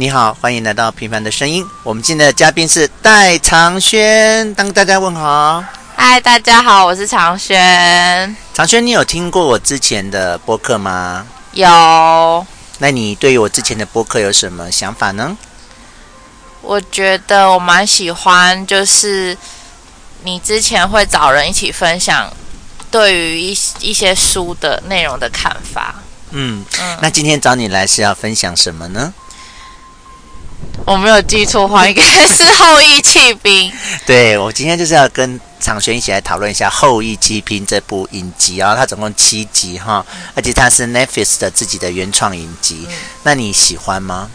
你好，欢迎来到《平凡的声音》。我们今天的嘉宾是戴长轩，当大家问好。嗨，大家好，我是长轩。长轩，你有听过我之前的播客吗？有。那你对于我之前的播客有什么想法呢？我觉得我蛮喜欢，就是你之前会找人一起分享对于一一些书的内容的看法。嗯，嗯，那今天找你来是要分享什么呢？我没有记错的话，应该是《后羿弃兵》。对，我今天就是要跟长轩一起来讨论一下《后羿弃兵》这部影集，然后它总共七集哈，而且它是 Netflix 的自己的原创影集。嗯。那你喜欢吗？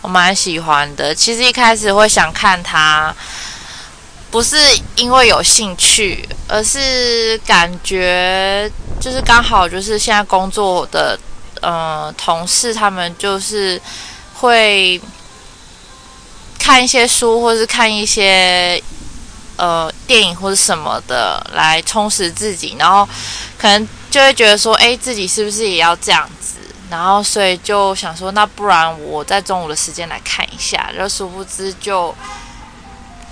我蛮喜欢的。其实一开始会想看它，不是因为有兴趣，而是感觉就是刚好就是现在工作的呃同事他们就是会。看一些书，或是看一些呃电影或者什么的来充实自己，然后可能就会觉得说，哎，自己是不是也要这样子？然后所以就想说，那不然我在中午的时间来看一下，然后殊不知就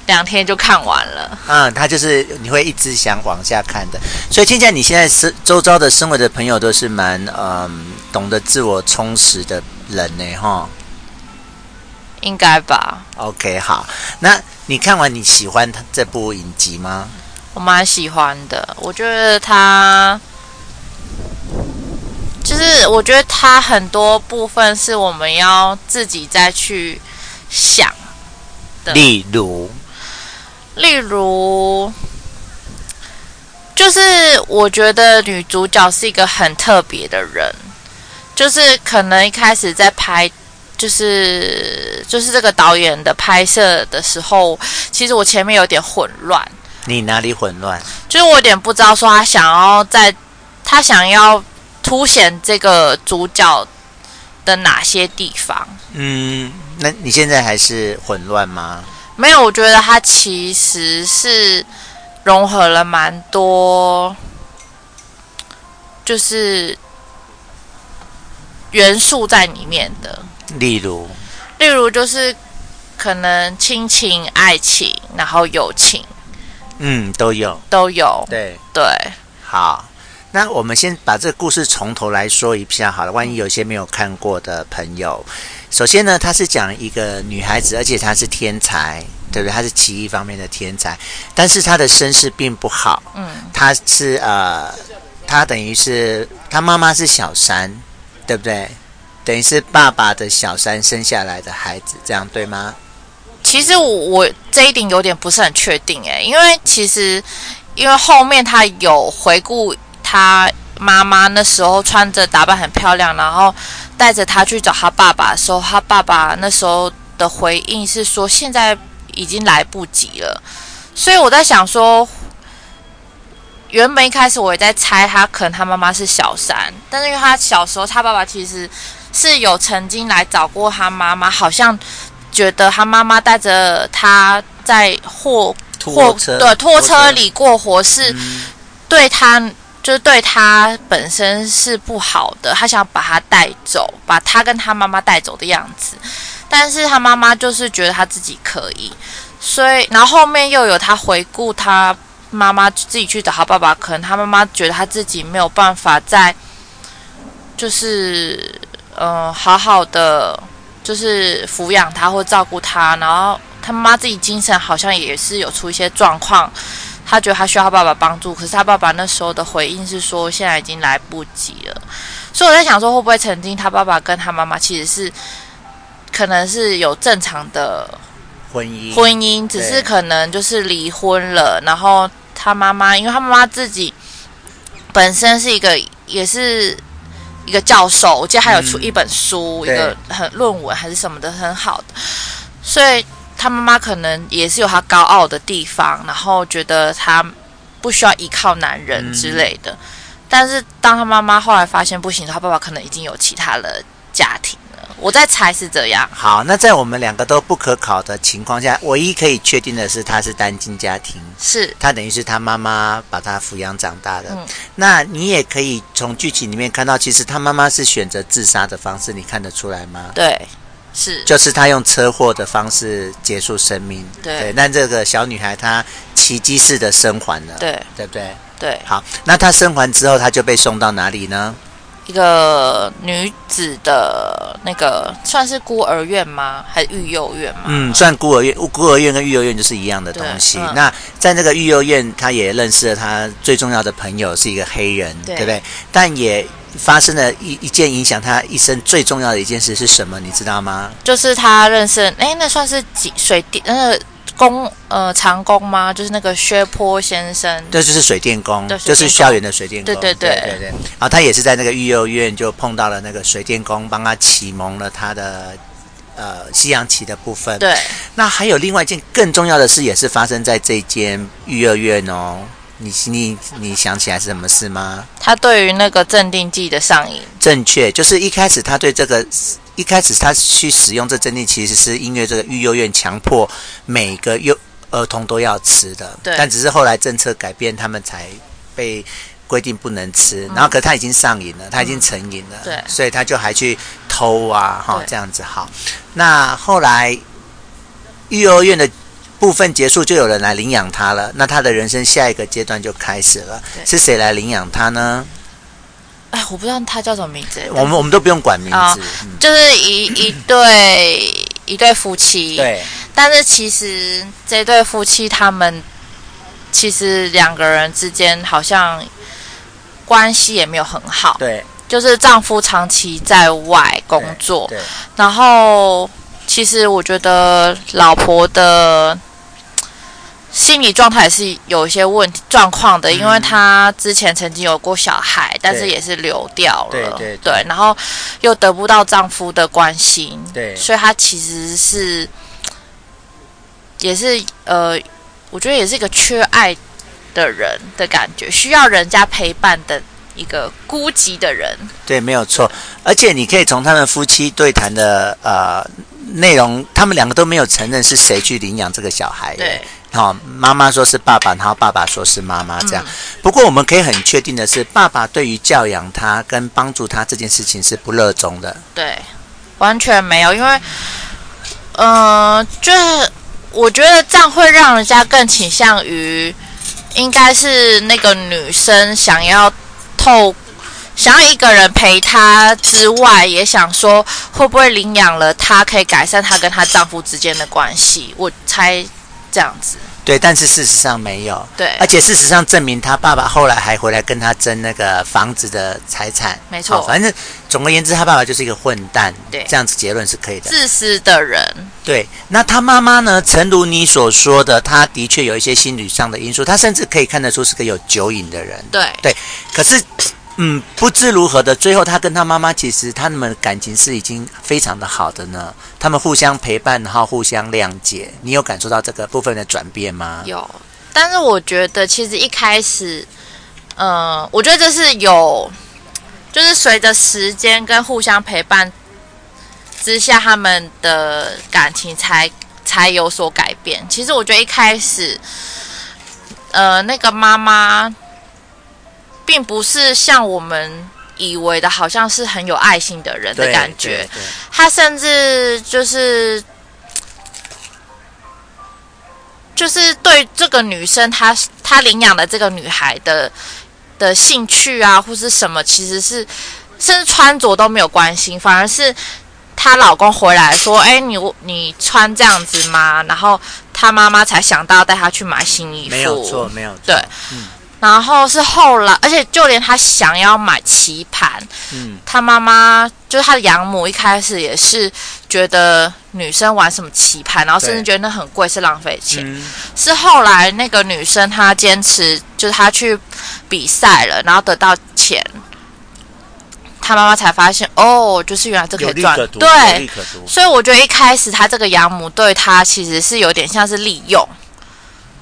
两天就看完了。嗯，他就是你会一直想往下看的，所以听起来你现在是周遭的生活的朋友都是蛮嗯、呃、懂得自我充实的人呢，哈。应该吧。OK，好。那你看完你喜欢他这部影集吗？我蛮喜欢的。我觉得他就是，我觉得他很多部分是我们要自己再去想的。例如，例如，就是我觉得女主角是一个很特别的人，就是可能一开始在拍。就是就是这个导演的拍摄的时候，其实我前面有点混乱。你哪里混乱？就是我有点不知道说他想要在，他想要凸显这个主角的哪些地方。嗯，那你现在还是混乱吗？没有，我觉得他其实是融合了蛮多，就是元素在里面的。例如，例如就是可能亲情、爱情，然后友情，嗯，都有，都有。对对，好，那我们先把这个故事从头来说一下好了。万一有些没有看过的朋友，首先呢，她是讲一个女孩子，而且她是天才，对不对？她是奇艺方面的天才，但是她的身世并不好。嗯，她是呃，她等于是她妈妈是小三，对不对？等于是爸爸的小三生下来的孩子，这样对吗？其实我我这一点有点不是很确定诶，因为其实因为后面他有回顾他妈妈那时候穿着打扮很漂亮，然后带着他去找他爸爸的时候，他爸爸那时候的回应是说现在已经来不及了，所以我在想说，原本一开始我也在猜他可能他妈妈是小三，但是因为他小时候他爸爸其实。是有曾经来找过他妈妈，好像觉得他妈妈带着他在货货对拖车里过活是对他，就是对他本身是不好的，他想把他带走，把他跟他妈妈带走的样子。但是他妈妈就是觉得他自己可以，所以然后后面又有他回顾他妈妈自己去找他爸爸，可能他妈妈觉得他自己没有办法在就是。嗯、呃，好好的就是抚养他或照顾他，然后他妈妈自己精神好像也是有出一些状况，他觉得他需要他爸爸帮助，可是他爸爸那时候的回应是说现在已经来不及了，所以我在想说会不会曾经他爸爸跟他妈妈其实是可能是有正常的婚姻，婚姻只是可能就是离婚了，然后他妈妈因为他妈妈自己本身是一个也是。一个教授，我记得还有出一本书，嗯、一个很论文还是什么的，很好的。所以他妈妈可能也是有他高傲的地方，然后觉得他不需要依靠男人之类的。嗯、但是当他妈妈后来发现不行，他爸爸可能已经有其他的家庭。我在猜是这样。好，那在我们两个都不可考的情况下，唯一可以确定的是，他是单亲家庭。是，他等于是他妈妈把他抚养长大的。嗯，那你也可以从剧情里面看到，其实他妈妈是选择自杀的方式，你看得出来吗？对，是，就是他用车祸的方式结束生命。对，对，但这个小女孩她奇迹式的生还了，对，对不对？对。好，那她生还之后，她就被送到哪里呢？一个女子的那个算是孤儿院吗？还是育幼院吗？嗯，算孤儿院。孤儿院跟育幼院就是一样的东西。嗯、那在那个育幼院，他也认识了他最重要的朋友，是一个黑人，对，对不对？但也发生了一一件影响他一生最重要的一件事是什么？你知道吗？就是他认识，哎，那算是几水滴那个。工呃长工吗？就是那个薛坡先生，这就是水电工，就是校园的水电工。对对对对对，后他也是在那个育幼院就碰到了那个水电工，帮他启蒙了他的呃西洋棋的部分。对。那还有另外一件更重要的事，也是发生在这间育幼院哦。你你你想起来是什么事吗？他对于那个镇定剂的上瘾。正确，就是一开始他对这个。一开始他去使用这镇定，其实是因为这个育幼院强迫每个幼儿童都要吃的，对。但只是后来政策改变，他们才被规定不能吃。嗯、然后，可他已经上瘾了，他已经成瘾了，对。所以他就还去偷啊，哈，这样子好。那后来育幼院的部分结束，就有人来领养他了。那他的人生下一个阶段就开始了。是谁来领养他呢？哎，我不知道他叫什么名字。我们我们都不用管名字，哦嗯、就是一一对一对夫妻。对。但是其实这对夫妻他们其实两个人之间好像关系也没有很好。对。就是丈夫长期在外工作。然后，其实我觉得老婆的。心理状态是有一些问题状况的，因为她之前曾经有过小孩，但是也是流掉了，对对对，对，然后又得不到丈夫的关心，对，所以她其实是也是呃，我觉得也是一个缺爱的人的感觉，需要人家陪伴的一个孤寂的人，对，没有错，而且你可以从他们夫妻对谈的呃内容，他们两个都没有承认是谁去领养这个小孩，对。好，妈妈说是爸爸，然后爸爸说是妈妈，这样。不过我们可以很确定的是，爸爸对于教养他跟帮助他这件事情是不热衷的。对，完全没有，因为，嗯、呃，就是我觉得这样会让人家更倾向于，应该是那个女生想要透，想要一个人陪她之外，也想说会不会领养了她可以改善她跟她丈夫之间的关系。我猜这样子。对，但是事实上没有。对，而且事实上证明他爸爸后来还回来跟他争那个房子的财产。没错，反正总而言之，他爸爸就是一个混蛋。对，这样子结论是可以的。自私的人。对，那他妈妈呢？诚如你所说的，他的确有一些心理上的因素，他甚至可以看得出是个有酒瘾的人。对，对，可是。嗯，不知如何的，最后他跟他妈妈其实他们感情是已经非常的好的呢。他们互相陪伴，然后互相谅解。你有感受到这个部分的转变吗？有，但是我觉得其实一开始，嗯、呃，我觉得这是有，就是随着时间跟互相陪伴之下，他们的感情才才有所改变。其实我觉得一开始，呃，那个妈妈。并不是像我们以为的，好像是很有爱心的人的感觉。他甚至就是，就是对这个女生，她她领养的这个女孩的的兴趣啊，或是什么，其实是甚至穿着都没有关心，反而是她老公回来说：“哎，你你穿这样子吗？”然后她妈妈才想到带她去买新衣服。没有错，没有错。对，嗯。然后是后来，而且就连他想要买棋盘，嗯，他妈妈就是他的养母，一开始也是觉得女生玩什么棋盘，然后甚至觉得那很贵，是浪费钱。嗯、是后来那个女生她坚持，就是她去比赛了，然后得到钱，他妈妈才发现哦，就是原来这可以赚，对，所以我觉得一开始他这个养母对他其实是有点像是利用，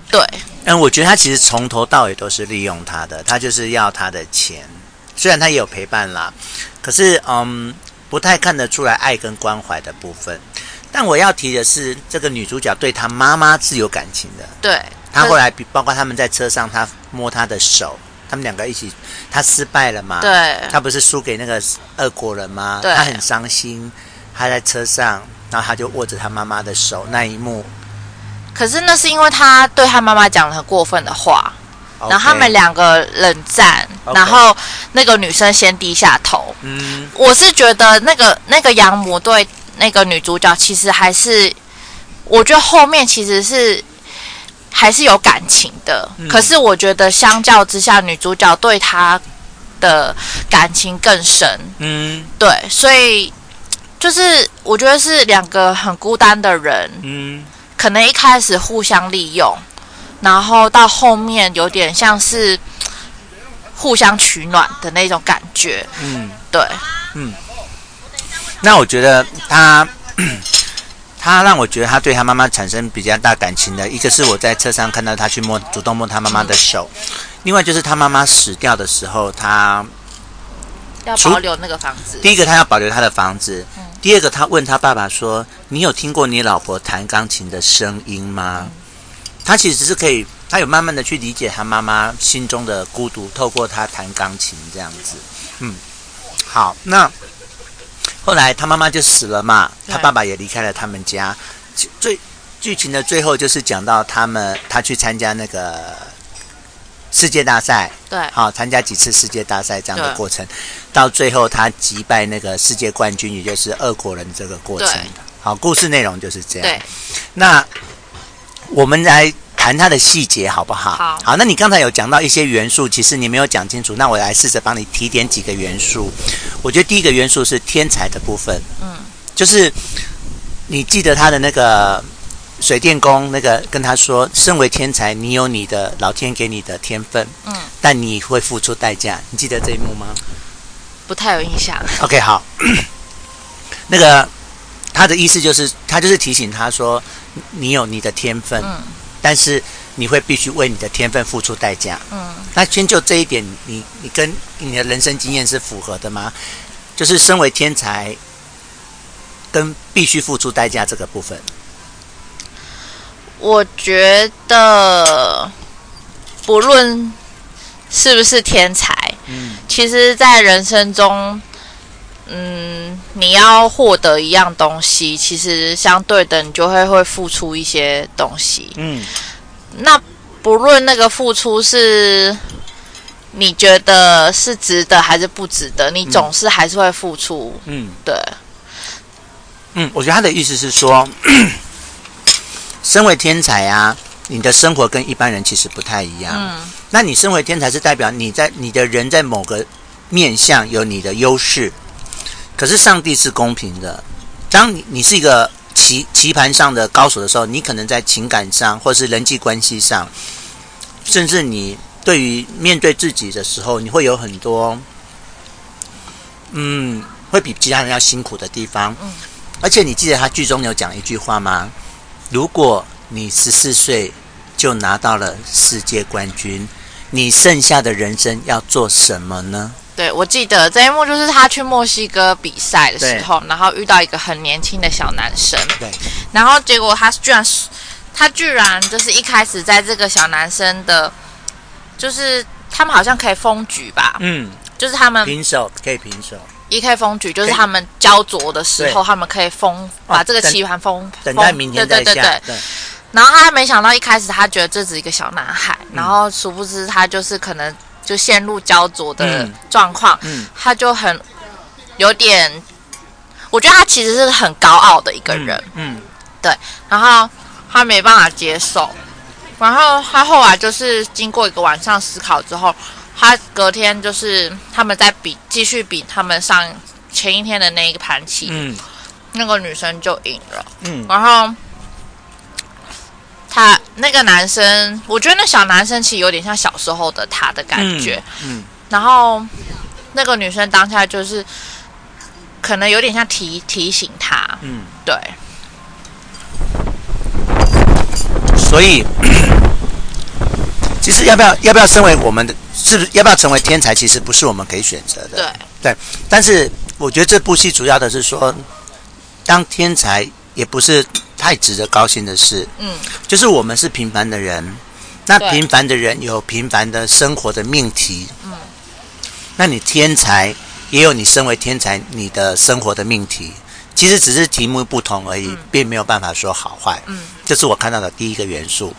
对。嗯，我觉得他其实从头到尾都是利用他的，他就是要他的钱。虽然他也有陪伴啦，可是嗯，不太看得出来爱跟关怀的部分。但我要提的是，这个女主角对她妈妈是有感情的。对，她后来包括他们在车上，她摸她的手，他们两个一起，她失败了嘛？对，她不是输给那个俄国人吗？对，她很伤心，她在车上。然后她就握着她妈妈的手那一幕。可是那是因为他对他妈妈讲了很过分的话，okay, 然后他们两个冷战，okay, 然后那个女生先低下头。嗯，我是觉得那个那个养母对那个女主角其实还是，我觉得后面其实是还是有感情的。嗯，可是我觉得相较之下，女主角对他的感情更深。嗯，对，所以就是我觉得是两个很孤单的人。嗯。可能一开始互相利用，然后到后面有点像是互相取暖的那种感觉。嗯，对，嗯。那我觉得他，他让我觉得他对他妈妈产生比较大感情的一个是我在车上看到他去摸，主动摸他妈妈的手。嗯、另外就是他妈妈死掉的时候，他要保留那个房子。第一个，他要保留他的房子。嗯第二个，他问他爸爸说：“你有听过你老婆弹钢琴的声音吗？”他其实是可以，他有慢慢的去理解他妈妈心中的孤独，透过他弹钢琴这样子。嗯，好，那后来他妈妈就死了嘛，他爸爸也离开了他们家。最剧情的最后就是讲到他们，他去参加那个。世界大赛，对，好，参加几次世界大赛这样的过程，到最后他击败那个世界冠军，也就是俄国人这个过程。好，故事内容就是这样。对，那我们来谈它的细节好不好？好，好，那你刚才有讲到一些元素，其实你没有讲清楚，那我来试着帮你提点几个元素。我觉得第一个元素是天才的部分，嗯，就是你记得他的那个。水电工那个跟他说：“身为天才，你有你的老天给你的天分，嗯，但你会付出代价。你记得这一幕吗？不太有印象。OK，好，那个他的意思就是，他就是提醒他说，你有你的天分，嗯，但是你会必须为你的天分付出代价，嗯。那先就这一点，你你跟你的人生经验是符合的吗？就是身为天才，跟必须付出代价这个部分。”我觉得，不论是不是天才，嗯，其实，在人生中，嗯，你要获得一样东西，其实相对的，你就会会付出一些东西，嗯。那不论那个付出是你觉得是值得还是不值得，你总是还是会付出，嗯，对。嗯，我觉得他的意思是说。身为天才啊，你的生活跟一般人其实不太一样。嗯，那你身为天才是代表你在你的人在某个面向有你的优势，可是上帝是公平的。当你你是一个棋棋盘上的高手的时候，你可能在情感上或是人际关系上，甚至你对于面对自己的时候，你会有很多，嗯，会比其他人要辛苦的地方。嗯，而且你记得他剧中有讲一句话吗？如果你十四岁就拿到了世界冠军，你剩下的人生要做什么呢？对，我记得这一幕就是他去墨西哥比赛的时候，然后遇到一个很年轻的小男生。对，然后结果他居然，他居然就是一开始在这个小男生的，就是他们好像可以封局吧？嗯，就是他们平手可以平手。一开封局就是他们焦灼的时候，他们可以封把这个棋盘封，等待明天再下。对对对对。然后他没想到一开始他觉得这只是一个小男孩，然后殊不知他就是可能就陷入焦灼的状况。嗯。他就很有点，我觉得他其实是很高傲的一个人。嗯。对。然后他没办法接受，然后他后来就是经过一个晚上思考之后。他隔天就是他们在比，继续比他们上前一天的那一个盘棋，嗯，那个女生就赢了，嗯，然后他那个男生，我觉得那小男生其实有点像小时候的他的感觉，嗯，嗯，然后那个女生当下就是可能有点像提提醒他，嗯，对，所以 其实要不要要不要身为我们的？是不是要不要成为天才？其实不是我们可以选择的。对对，但是我觉得这部戏主要的是说，当天才也不是太值得高兴的事。嗯，就是我们是平凡的人，那平凡的人有平凡的生活的命题。嗯，那你天才也有你身为天才你的生活的命题。其其实只是题目不同而已，嗯、并没有办法说好坏。嗯，这是我看到的第一个元素。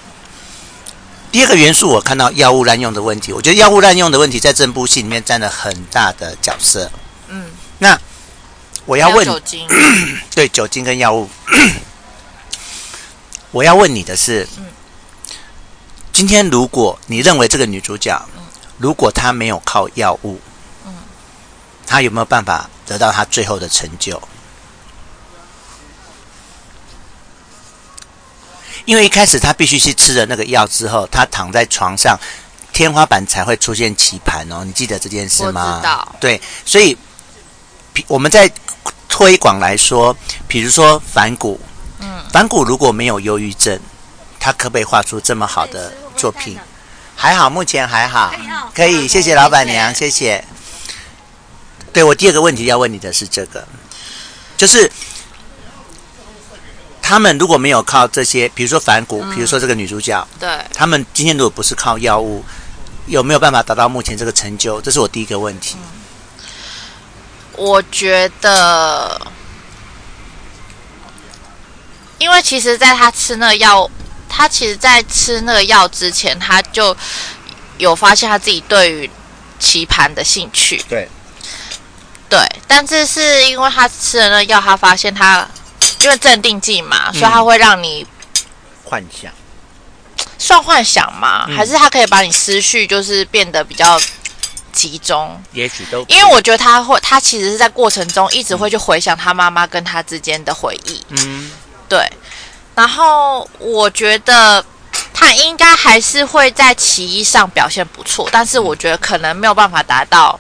第二个元素，我看到药物滥用的问题。我觉得药物滥用的问题在这部戏里面占了很大的角色。嗯，那我要问，酒精 对酒精跟药物，我要问你的是，嗯、今天如果你认为这个女主角，嗯、如果她没有靠药物，嗯，她有没有办法得到她最后的成就？因为一开始他必须去吃了那个药之后，他躺在床上，天花板才会出现棋盘哦。你记得这件事吗？我知道。对，所以我们在推广来说，比如说反骨，嗯，梵谷如果没有忧郁症，他可不可以画出这么好的作品？还好，目前还好，可以。谢谢老板娘，谢谢。对，我第二个问题要问你的是这个，就是。他们如果没有靠这些，比如说反骨，比如说这个女主角，对，他们今天如果不是靠药物，有没有办法达到目前这个成就？这是我第一个问题。我觉得，因为其实，在他吃那个药，他其实，在吃那个药之前，他就有发现他自己对于棋盘的兴趣。对，对，但是是因为他吃了那个药，他发现他。因为镇定剂嘛，所以它会让你幻想，算幻想吗？还是它可以把你思绪就是变得比较集中？也许都因为我觉得他会，他其实是在过程中一直会去回想他妈妈跟他之间的回忆。嗯，对。然后我觉得他应该还是会在棋艺上表现不错，但是我觉得可能没有办法达到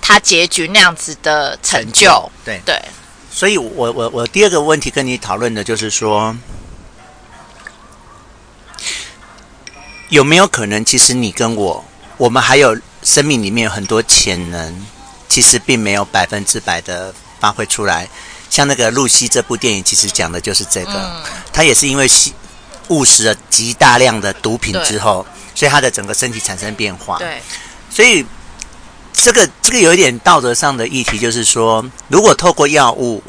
他结局那样子的成就。成就对对。所以我，我我我第二个问题跟你讨论的就是说，有没有可能，其实你跟我，我们还有生命里面有很多潜能，其实并没有百分之百的发挥出来。像那个露西这部电影，其实讲的就是这个。嗯、他也是因为吸误食了极大量的毒品之后，所以他的整个身体产生变化。对，所以。这个这个有一点道德上的议题，就是说，如果透过药物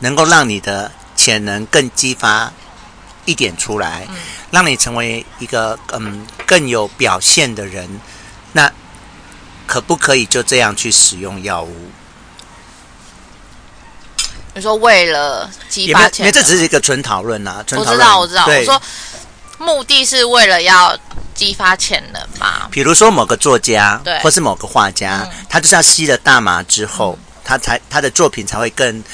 能够让你的潜能更激发一点出来，让你成为一个嗯更有表现的人，那可不可以就这样去使用药物？你说为了激发潜能，因为这只是一个纯讨论啊，纯讨论。我知道，我知道。我说目的是为了要。激发潜能嘛？比如说某个作家，对，或是某个画家，嗯、他就是要吸了大麻之后，嗯、他才他的作品才会更，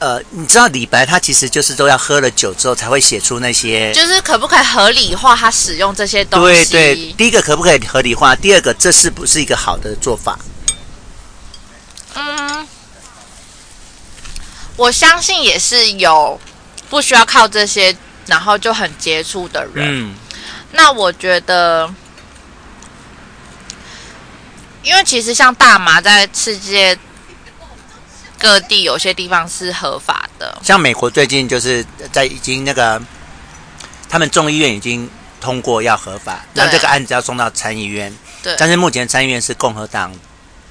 呃，你知道李白他其实就是都要喝了酒之后才会写出那些，就是可不可以合理化他使用这些东西？对对，第一个可不可以合理化？第二个这是不是一个好的做法？嗯，我相信也是有不需要靠这些，然后就很杰出的人。嗯。那我觉得，因为其实像大麻在世界各地有些地方是合法的，像美国最近就是在已经那个，他们众议院已经通过要合法，那这个案子要送到参议院，对，但是目前参议院是共和党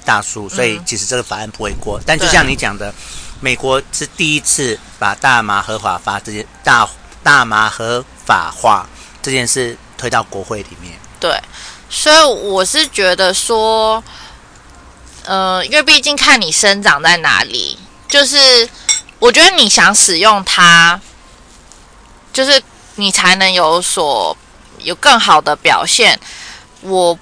大数，所以其实这个法案不会过。但就像你讲的，美国是第一次把大麻合法化这件大大麻合法化这件事。推到国会里面，对，所以我是觉得说，呃，因为毕竟看你生长在哪里，就是我觉得你想使用它，就是你才能有所有更好的表现。我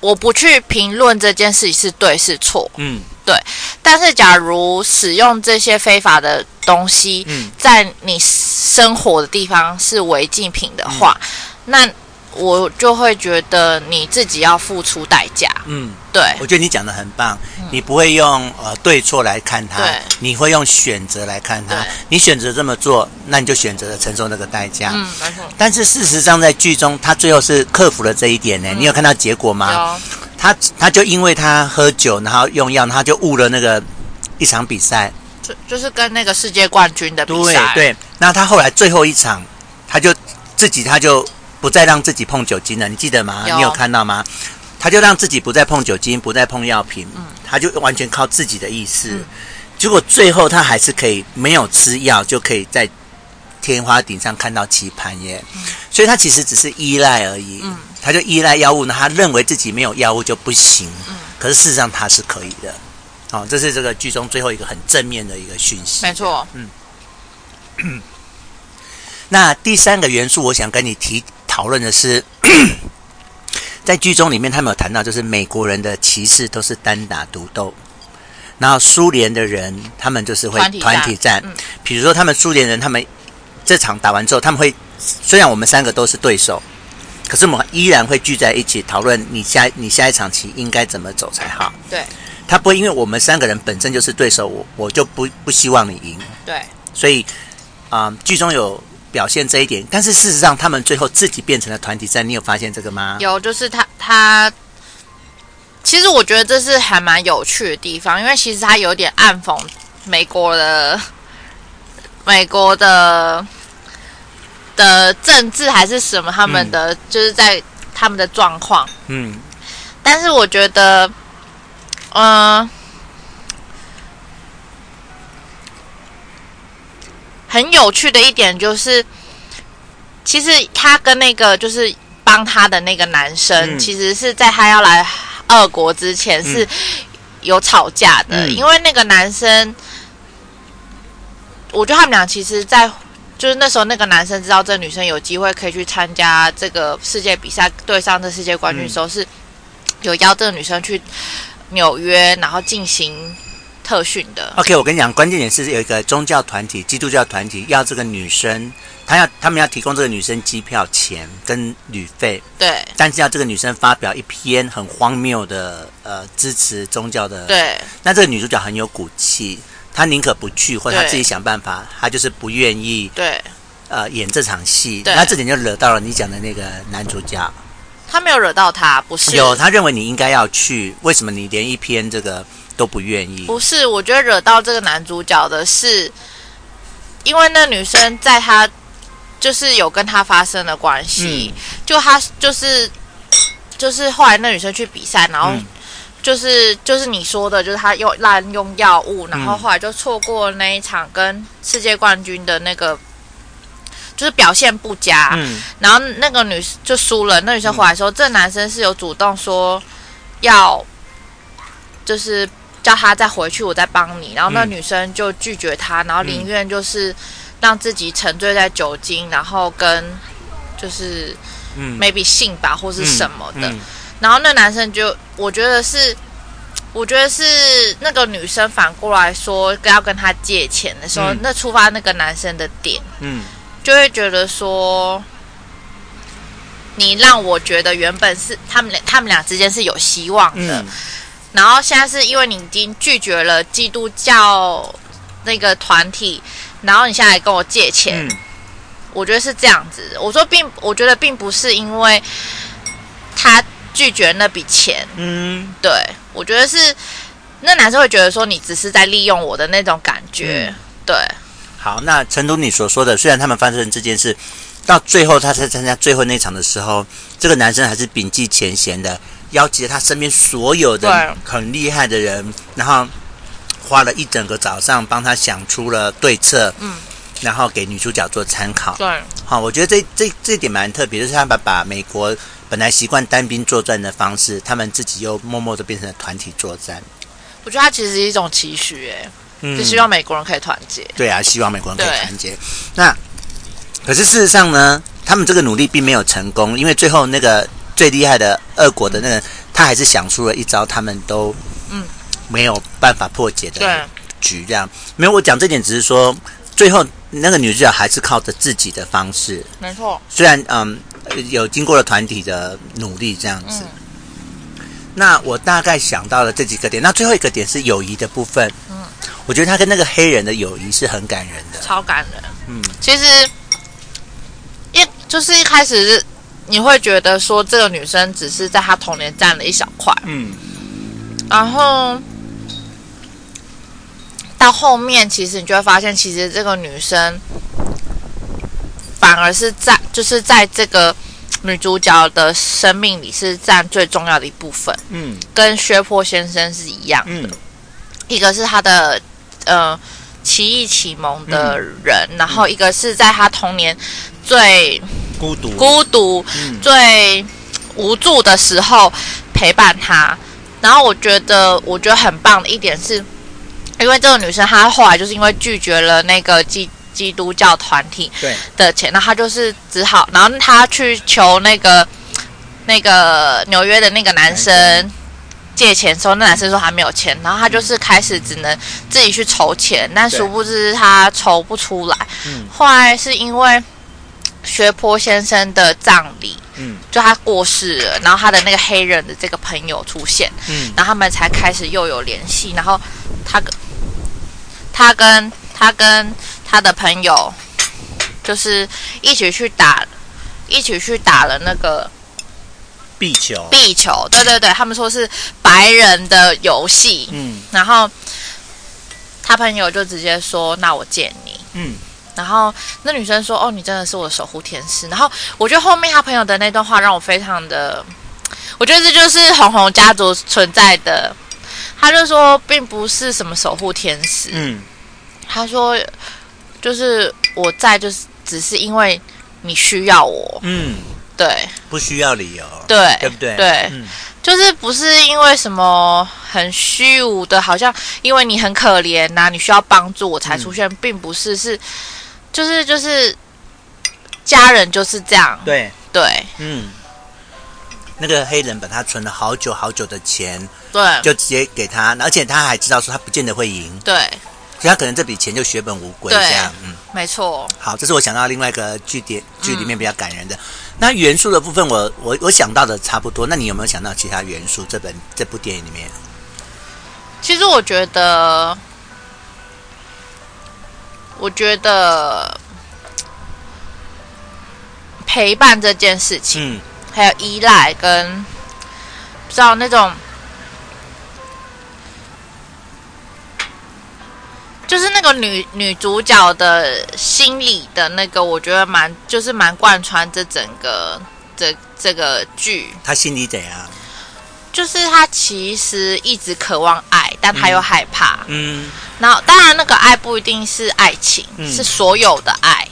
我不去评论这件事情是对是错，嗯，对。但是假如使用这些非法的东西，嗯，在你生活的地方是违禁品的话，嗯那我就会觉得你自己要付出代价。嗯，对，我觉得你讲的很棒。嗯、你不会用呃对错来看它，对你会用选择来看它。你选择这么做，那你就选择了承受那个代价。嗯，没错。但是事实上，在剧中他最后是克服了这一点呢。嗯、你有看到结果吗？他他就因为他喝酒，然后用药，他就误了那个一场比赛，就就是跟那个世界冠军的比赛。对对。那他后来最后一场，他就自己他就。不再让自己碰酒精了，你记得吗？有你有看到吗？他就让自己不再碰酒精，不再碰药品，嗯，他就完全靠自己的意识，嗯、结果最后他还是可以没有吃药就可以在天花顶上看到棋盘耶。嗯、所以他其实只是依赖而已。嗯，他就依赖药物呢，他认为自己没有药物就不行。嗯，可是事实上他是可以的。好、哦，这是这个剧中最后一个很正面的一个讯息。没错。嗯。那第三个元素，我想跟你提讨论的是。在剧中里面，他们有谈到，就是美国人的骑士都是单打独斗，然后苏联的人他们就是会团体战。嗯，比如说他们苏联人，他们这场打完之后，他们会虽然我们三个都是对手，可是我们依然会聚在一起讨论你下你下一场棋应该怎么走才好。对，他不会因为我们三个人本身就是对手，我我就不不希望你赢。对，所以啊，呃，剧中有。表现这一点，但是事实上，他们最后自己变成了团体战。你有发现这个吗？有，就是他他，其实我觉得这是还蛮有趣的地方，因为其实他有点暗讽美国的美国的的政治还是什么，他们的、嗯、就是在他们的状况。嗯，但是我觉得，嗯、呃。很有趣的一点就是，其实他跟那个就是帮他的那个男生，嗯、其实是在他要来俄国之前是有吵架的，嗯、因为那个男生，我觉得他们俩其实，在就是那时候那个男生知道这女生有机会可以去参加这个世界比赛，对上这世界冠军的时候，是有邀这个女生去纽约，然后进行。特训的。OK，我跟你讲，关键点是有一个宗教团体，基督教团体要这个女生，他要他们要提供这个女生机票钱跟旅费。对。但是要这个女生发表一篇很荒谬的呃支持宗教的。对。那这个女主角很有骨气，她宁可不去，或者她自己想办法，她就是不愿意。对。呃，演这场戏，那这点就惹到了你讲的那个男主角。他没有惹到他，不是。有，他认为你应该要去，为什么你连一篇这个？都不愿意。不是，我觉得惹到这个男主角的是，因为那女生在他就是有跟他发生了关系，嗯、就他就是就是后来那女生去比赛，然后就是、嗯、就是你说的，就是他用滥用药物，然后后来就错过那一场跟世界冠军的那个，就是表现不佳，嗯、然后那个女生就输了。那女生回来说，嗯、这男生是有主动说要就是。叫他再回去，我再帮你。然后那女生就拒绝他，然后宁愿就是让自己沉醉在酒精，然后跟就是嗯，maybe 性吧或是什么的。然后那男生就，我觉得是，我觉得是那个女生反过来说要跟他借钱的时候，那触发那个男生的点，嗯，就会觉得说，你让我觉得原本是他们俩，他们俩之间是有希望的。然后现在是因为你已经拒绝了基督教那个团体，然后你现在来跟我借钱，嗯、我觉得是这样子。我说并我觉得并不是因为他拒绝那笔钱，嗯，对，我觉得是那男生会觉得说你只是在利用我的那种感觉，嗯、对。好，那诚如你所说的，虽然他们发生这件事，到最后他在参加最后那场的时候，这个男生还是摒弃前嫌的。邀集了他身边所有的很厉害的人，然后花了一整个早上帮他想出了对策，嗯，然后给女主角做参考。对，好，我觉得这这这一点蛮特别，就是他把把美国本来习惯单兵作战的方式，他们自己又默默的变成了团体作战。我觉得他其实是一种期许，哎，嗯，就希望美国人可以团结。对啊，希望美国人可以团结。那可是事实上呢，他们这个努力并没有成功，因为最后那个。最厉害的俄国的那个，他还是想出了一招，他们都嗯没有办法破解的局，这样。没有，我讲这点只是说，最后那个女主角还是靠着自己的方式，没错。虽然嗯有经过了团体的努力这样子。嗯、那我大概想到了这几个点，那最后一个点是友谊的部分。嗯，我觉得他跟那个黑人的友谊是很感人的，超感人。嗯，其实一就是一开始是。你会觉得说这个女生只是在她童年占了一小块，嗯，然后到后面其实你就会发现，其实这个女生反而是在就是在这个女主角的生命里是占最重要的一部分，嗯，跟薛坡先生是一样的，嗯，一个是他的呃奇异启蒙的人，嗯、然后一个是在他童年最孤独、孤独、嗯、最无助的时候陪伴他。然后我觉得，我觉得很棒的一点是，因为这个女生她后来就是因为拒绝了那个基基督教团体的钱，那她就是只好，然后她去求那个那个纽约的那个男生借钱，的时候那男生说还没有钱，然后她就是开始只能自己去筹钱，但殊不知她筹不出来。后来是因为学坡先生的葬礼。嗯，就他过世了，然后他的那个黑人的这个朋友出现，嗯，然后他们才开始又有联系，然后他跟他跟他跟他的朋友就是一起去打，一起去打了那个壁球，壁球，对对对，他们说是白人的游戏，嗯，然后他朋友就直接说：“那我借你。”嗯。然后那女生说：“哦，你真的是我的守护天使。”然后我觉得后面他朋友的那段话让我非常的，我觉得这就是红红家族存在的。他就说，并不是什么守护天使。嗯，他说，就是我在，就是只是因为你需要我。嗯，对，不需要理由，对，对不对？对，嗯，就是不是因为什么很虚无的，好像因为你很可怜呐，你需要帮助我才出现，嗯，并不是是。就是就是，家人就是这样。对对，嗯，那个黑人把他存了好久好久的钱，对，就直接给他，而且他还知道说他不见得会赢，对，所以他可能这笔钱就血本无归这样，嗯，没错。好，这是我想到另外一个剧点剧里面比较感人的。嗯、那元素的部分我，我我我想到的差不多。那你有没有想到其他元素？这本这部电影里面，其实我觉得。我觉得陪伴这件事情，嗯、还有依赖跟不知道那种，就是那个女女主角的心理的那个，我觉得蛮就是蛮贯穿这整个这这个剧。她心里怎样？就是他其实一直渴望爱，但他又害怕。嗯。嗯然后，当然，那个爱不一定是爱情，嗯、是所有的爱。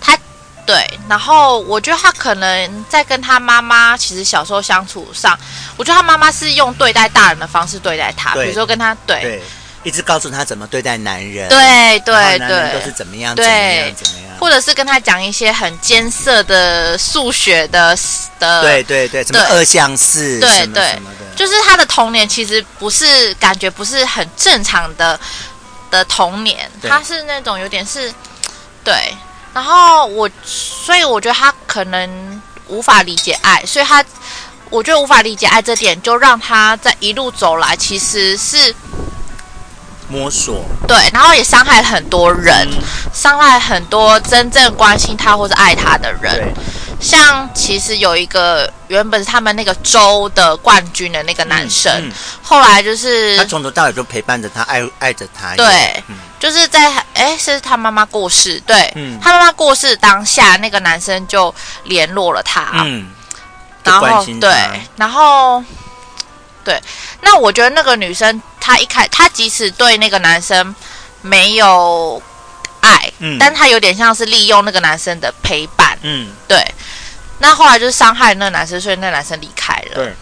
他对，然后我觉得他可能在跟他妈妈，其实小时候相处上，我觉得他妈妈是用对待大人的方式对待他，比如说跟他对，对，一直告诉他怎么对待男人，对对对，都是怎么样，对怎么样，怎么样，或者是跟他讲一些很艰涩的数学的的，对对对，什么二项式，对什么什么的，就是他的童年其实不是感觉不是很正常的。的童年，他是那种有点是，对，然后我，所以我觉得他可能无法理解爱，所以他，我觉得无法理解爱这点，就让他在一路走来其实是摸索，对，然后也伤害了很多人，嗯、伤害很多真正关心他或者爱他的人。像其实有一个原本是他们那个州的冠军的那个男生，嗯嗯、后来就是他从头到尾就陪伴着他，爱爱着他。对，嗯、就是在哎，是他妈妈过世，对，嗯、他妈妈过世当下，那个男生就联络了他，嗯，然后对，然后对，那我觉得那个女生她一开，她即使对那个男生没有。爱，嗯，但她有点像是利用那个男生的陪伴，嗯，对。那后来就是伤害那个男生，所以那个男生离开了，对，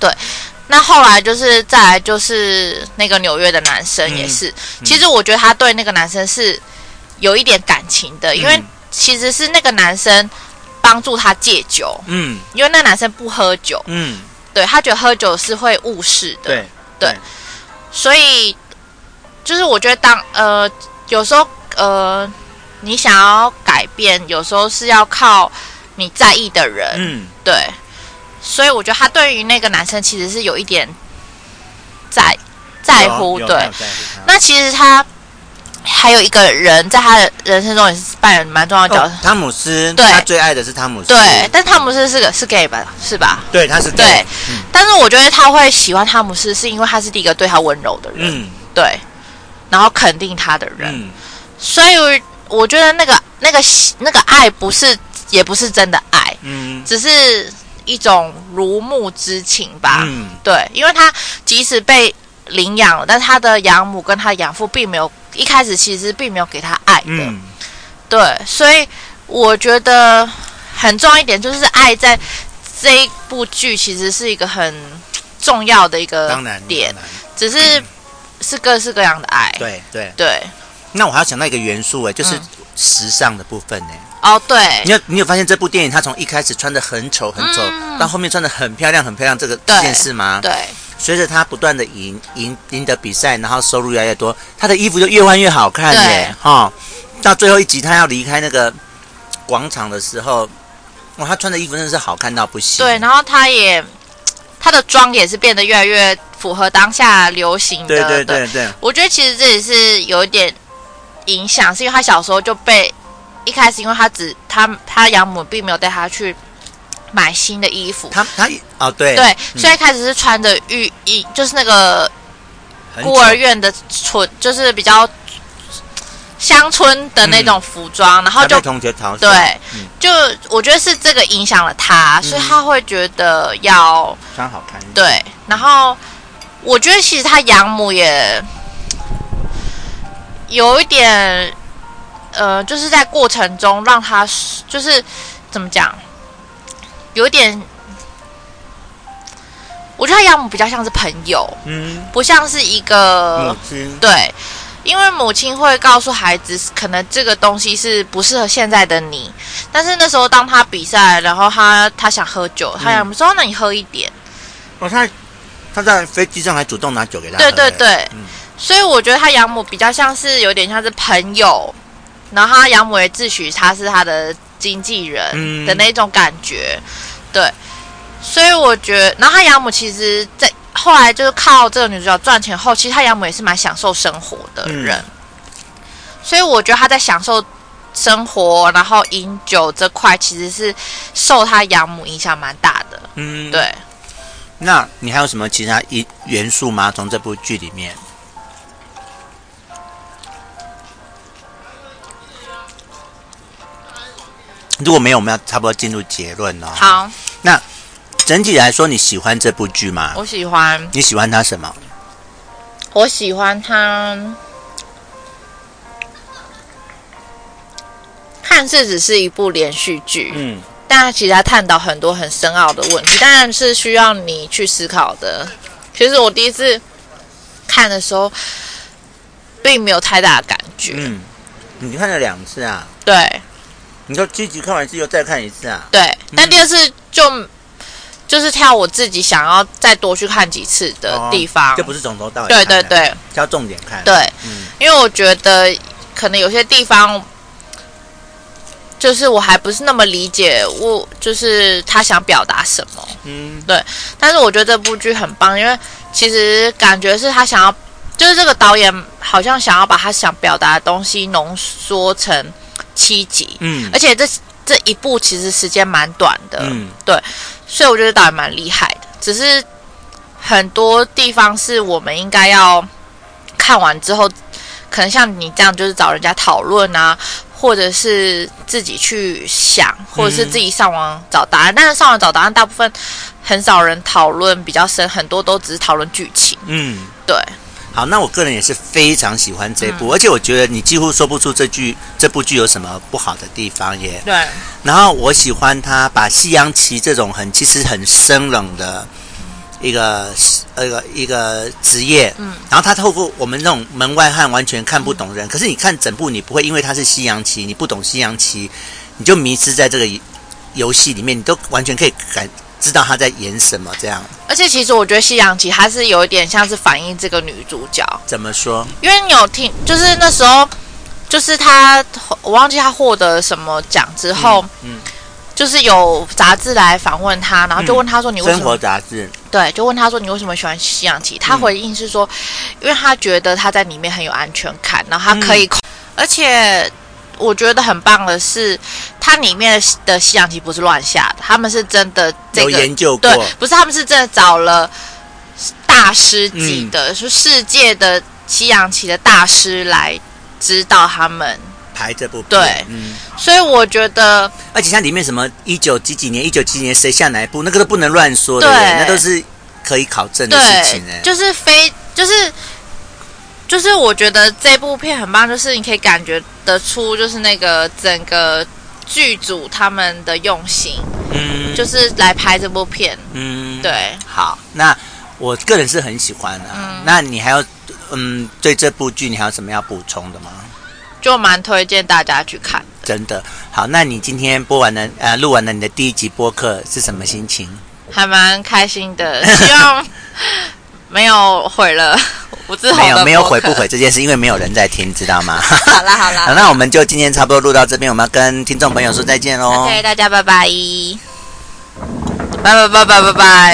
对。那后来就是再来就是那个纽约的男生也是，嗯、其实我觉得他对那个男生是有一点感情的，嗯、因为其实是那个男生帮助他戒酒，嗯，因为那男生不喝酒，嗯，对，他觉得喝酒是会误事的，对，对。对，所以就是我觉得当呃有时候。呃，你想要改变，有时候是要靠你在意的人，嗯，对。所以我觉得他对于那个男生其实是有一点在在乎，对。那其实他还有一个人在他的人生中也是扮演蛮重要的角色，汤姆斯，对，他最爱的是汤姆斯，对。但汤姆斯是个是 gay 吧，是吧？对，他是 gay，对。但是我觉得他会喜欢汤姆斯，是因为他是第一个对他温柔的人，嗯，对。然后肯定他的人。所以我觉得那个那个那个爱不是，也不是真的爱，嗯，只是一种如沐之情吧，嗯，对，因为他即使被领养了，但他的养母跟他养父并没有一开始其实并没有给他爱的，嗯，对，所以我觉得很重要一点就是爱在这一部剧其实是一个很重要的一个点，只是是各式各样的爱，对对。对。那我还要想到一个元素哎，就是时尚的部分呢。哦，对，你有你有发现这部电影他从一开始穿的很丑很丑，到后面穿的很漂亮很漂亮，这个这件事吗？对。随着他不断的赢赢赢得比赛，然后收入越来越多，他的衣服就越换越好看耶！哈，到最后一集他要离开那个广场的时候，哇，他穿的衣服真的是好看到不行。对，然后他也他的妆也是变得越来越符合当下流行的。对对对对，我觉得其实这也是有一点影响，是因为他小时候就被一开始，因为他只他他养母并没有带他去。买新的衣服，他他哦对。对，所以一开始是穿着浴衣，就是那个孤儿院的村，就是比较乡村的那种服装，然后就对，就我觉得是这个影响了他，所以他会觉得要穿好看。对，然后我觉得其实他养母也有一点，呃，就是在过程中让他就是怎么讲。有点，我觉得他养母比较像是朋友，嗯，不像是一个母亲。对，因为母亲会告诉孩子，可能这个东西是不适合现在的你。但是那时候，当他比赛，然后他他想喝酒，他养母说：“那你喝一点。”哦，他他在飞机上还主动拿酒给他。对对对，嗯，所以我觉得他养母比较像是有点像是朋友，然后他养母也自诩他是他的。经纪人的那种感觉，嗯、对，所以我觉得，然后他养母其实，在后来就是靠这个女主角赚钱后，其实他养母也是蛮享受生活的人，嗯、所以我觉得他在享受生活，然后饮酒这块，其实是受他养母影响蛮大的，嗯，对。那你还有什么其他一元素吗？从这部剧里面？如果没有，我们要差不多进入结论了。好，那整体来说，你喜欢这部剧吗？我喜欢。你喜欢它什么？我喜欢它，看似只是一部连续剧，嗯，但其实它探讨很多很深奥的问题，当然是需要你去思考的。其实我第一次看的时候，并没有太大的感觉。嗯，你看了两次啊？对。你说积极看完一次又再看一次啊？对，但第二次就、嗯、就是挑我自己想要再多去看几次的地方，这、哦、不是从头到尾。对对对，挑重点看。对，嗯，因为我觉得可能有些地方就是我还不是那么理解，我就是他想表达什么。嗯，对。但是我觉得这部剧很棒，因为其实感觉是他想要，就是这个导演好像想要把他想表达的东西浓缩成。七集，嗯，而且这这一部其实时间蛮短的，嗯，对，所以我觉得导演蛮厉害的。只是很多地方是我们应该要看完之后，可能像你这样，就是找人家讨论啊，或者是自己去想，或者是自己上网找答案。嗯，但是上网找答案，大部分很少人讨论比较深，很多都只是讨论剧情，嗯，对。好，那我个人也是非常喜欢这部，嗯、而且我觉得你几乎说不出这剧这部剧有什么不好的地方耶。对。然后我喜欢他把西洋棋这种很其实很生冷的一个一个一个职业，嗯。然后他透过我们那种门外汉完全看不懂人，嗯、可是你看整部你不会因为他是西洋棋，你不懂西洋棋，你就迷失在这个游戏里面，你都完全可以感。知道他在演什么这样，而且其实我觉得西洋棋还是有一点像是反映这个女主角。怎么说？因为你有听，就是那时候，就是他，我忘记他获得什么奖之后，嗯，嗯就是有杂志来访问他，然后就问他说：“你为什么？”生活杂志。对，就问他说：“你为什么喜欢西洋棋？”他回应是说：“因为他觉得他在里面很有安全感，然后他可以，嗯、而且。”我觉得很棒的是，它里面的西洋棋不是乱下的，他们是真的这个有研究过，对，不是他们是真的找了大师级的，说、嗯、世界的西洋棋的大师来指导他们排这部。对，嗯，所以我觉得，而且像里面什么一九几几年、一九几几年谁下哪一部，那个都不能乱说的，对，那都是可以考证的事情。哎，就是非就是。就是我觉得这部片很棒，就是你可以感觉得出，就是那个整个剧组他们的用心，嗯，就是来拍这部片，嗯，对。好，那我个人是很喜欢的。嗯，那你还有，嗯，对这部剧你还有什么要补充的吗？就蛮推荐大家去看。真的好，那你今天播完了，呃，录完了你的第一集播客是什么心情？还蛮开心的，希望没有毁了我之后没有没有毁不毁这件事，因为没有人在听，知道吗？好 啦好啦，好，那我们就今天差不多录到这边，我们要跟听众朋友说再见喽。OK，大家拜拜，拜拜拜拜拜拜。